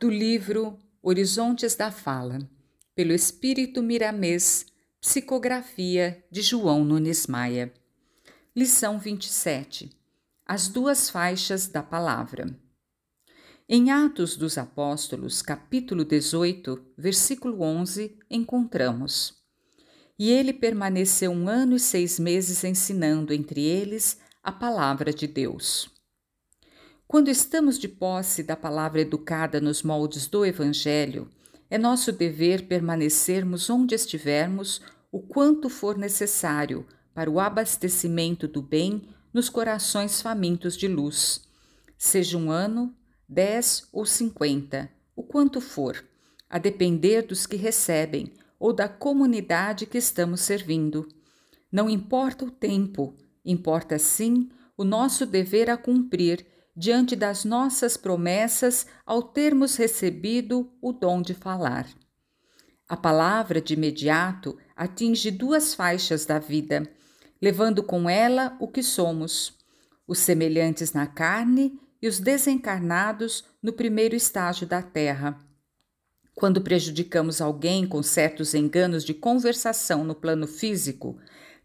do livro Horizontes da Fala, pelo Espírito Miramês, psicografia de João Nunes Maia. Lição 27. As duas faixas da palavra. Em Atos dos Apóstolos, capítulo 18, versículo 11, encontramos: E ele permaneceu um ano e seis meses ensinando entre eles a palavra de Deus. Quando estamos de posse da palavra educada nos moldes do Evangelho, é nosso dever permanecermos onde estivermos o quanto for necessário para o abastecimento do bem nos corações famintos de luz. Seja um ano, dez ou cinquenta, o quanto for, a depender dos que recebem ou da comunidade que estamos servindo. Não importa o tempo, importa sim o nosso dever a cumprir diante das nossas promessas ao termos recebido o dom de falar. A palavra de imediato atinge duas faixas da vida, levando com ela o que somos, os semelhantes na carne e os desencarnados no primeiro estágio da terra. Quando prejudicamos alguém com certos enganos de conversação no plano físico,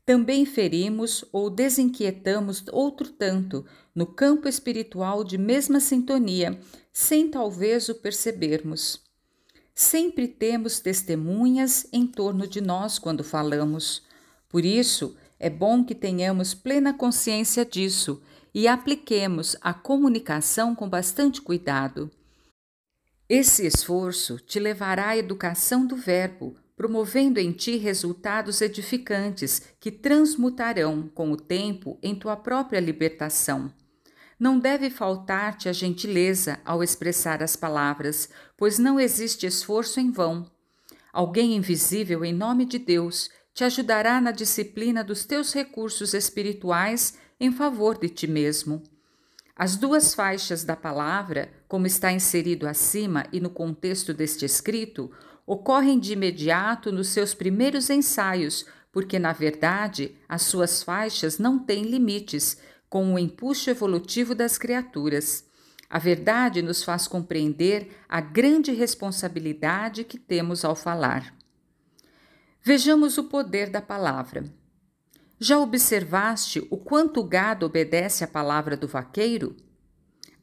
também ferimos ou desinquietamos outro tanto no campo espiritual de mesma sintonia, sem talvez o percebermos. Sempre temos testemunhas em torno de nós quando falamos. Por isso, é bom que tenhamos plena consciência disso e apliquemos a comunicação com bastante cuidado. Esse esforço te levará à educação do verbo, promovendo em ti resultados edificantes que transmutarão com o tempo em tua própria libertação. Não deve faltar-te a gentileza ao expressar as palavras, pois não existe esforço em vão. Alguém invisível em nome de Deus te ajudará na disciplina dos teus recursos espirituais em favor de ti mesmo. As duas faixas da palavra, como está inserido acima e no contexto deste escrito, ocorrem de imediato nos seus primeiros ensaios, porque, na verdade, as suas faixas não têm limites, com o empuxo evolutivo das criaturas. A verdade nos faz compreender a grande responsabilidade que temos ao falar. Vejamos o poder da palavra. Já observaste o quanto o gado obedece à palavra do vaqueiro?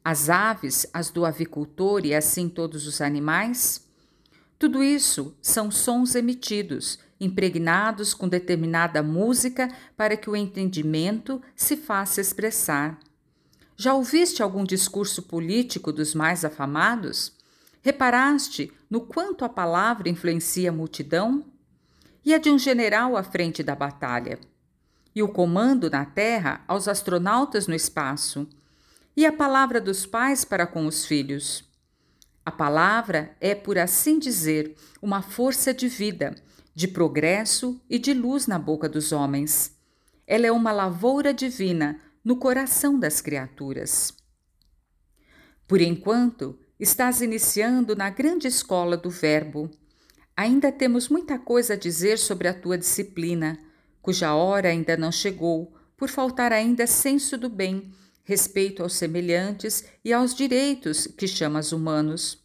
As aves, as do avicultor e assim todos os animais? Tudo isso são sons emitidos, impregnados com determinada música para que o entendimento se faça expressar. Já ouviste algum discurso político dos mais afamados? Reparaste no quanto a palavra influencia a multidão? E a de um general à frente da batalha? E o comando na terra aos astronautas no espaço? E a palavra dos pais para com os filhos? A palavra é, por assim dizer, uma força de vida, de progresso e de luz na boca dos homens. Ela é uma lavoura divina no coração das criaturas. Por enquanto, estás iniciando na grande escola do Verbo. Ainda temos muita coisa a dizer sobre a tua disciplina, cuja hora ainda não chegou, por faltar ainda senso do bem respeito aos semelhantes e aos direitos que chamas humanos.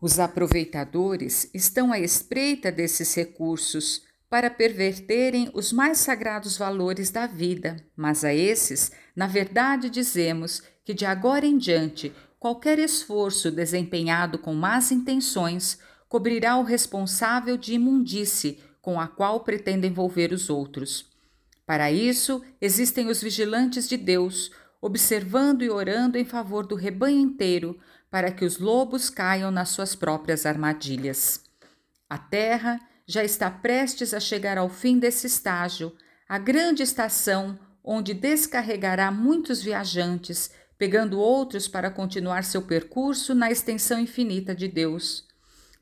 Os aproveitadores estão à espreita desses recursos para perverterem os mais sagrados valores da vida, mas a esses, na verdade, dizemos que de agora em diante qualquer esforço desempenhado com más intenções cobrirá o responsável de imundície com a qual pretende envolver os outros. Para isso, existem os vigilantes de Deus, observando e orando em favor do rebanho inteiro, para que os lobos caiam nas suas próprias armadilhas. A Terra já está prestes a chegar ao fim desse estágio, a grande estação onde descarregará muitos viajantes, pegando outros para continuar seu percurso na extensão infinita de Deus.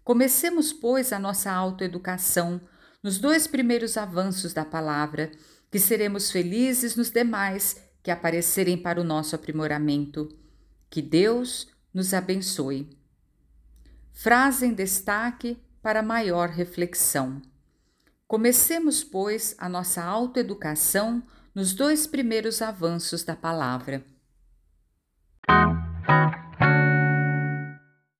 Comecemos, pois, a nossa autoeducação nos dois primeiros avanços da palavra que seremos felizes nos demais que aparecerem para o nosso aprimoramento. Que Deus nos abençoe. Frase em destaque para maior reflexão. Comecemos, pois, a nossa autoeducação nos dois primeiros avanços da palavra.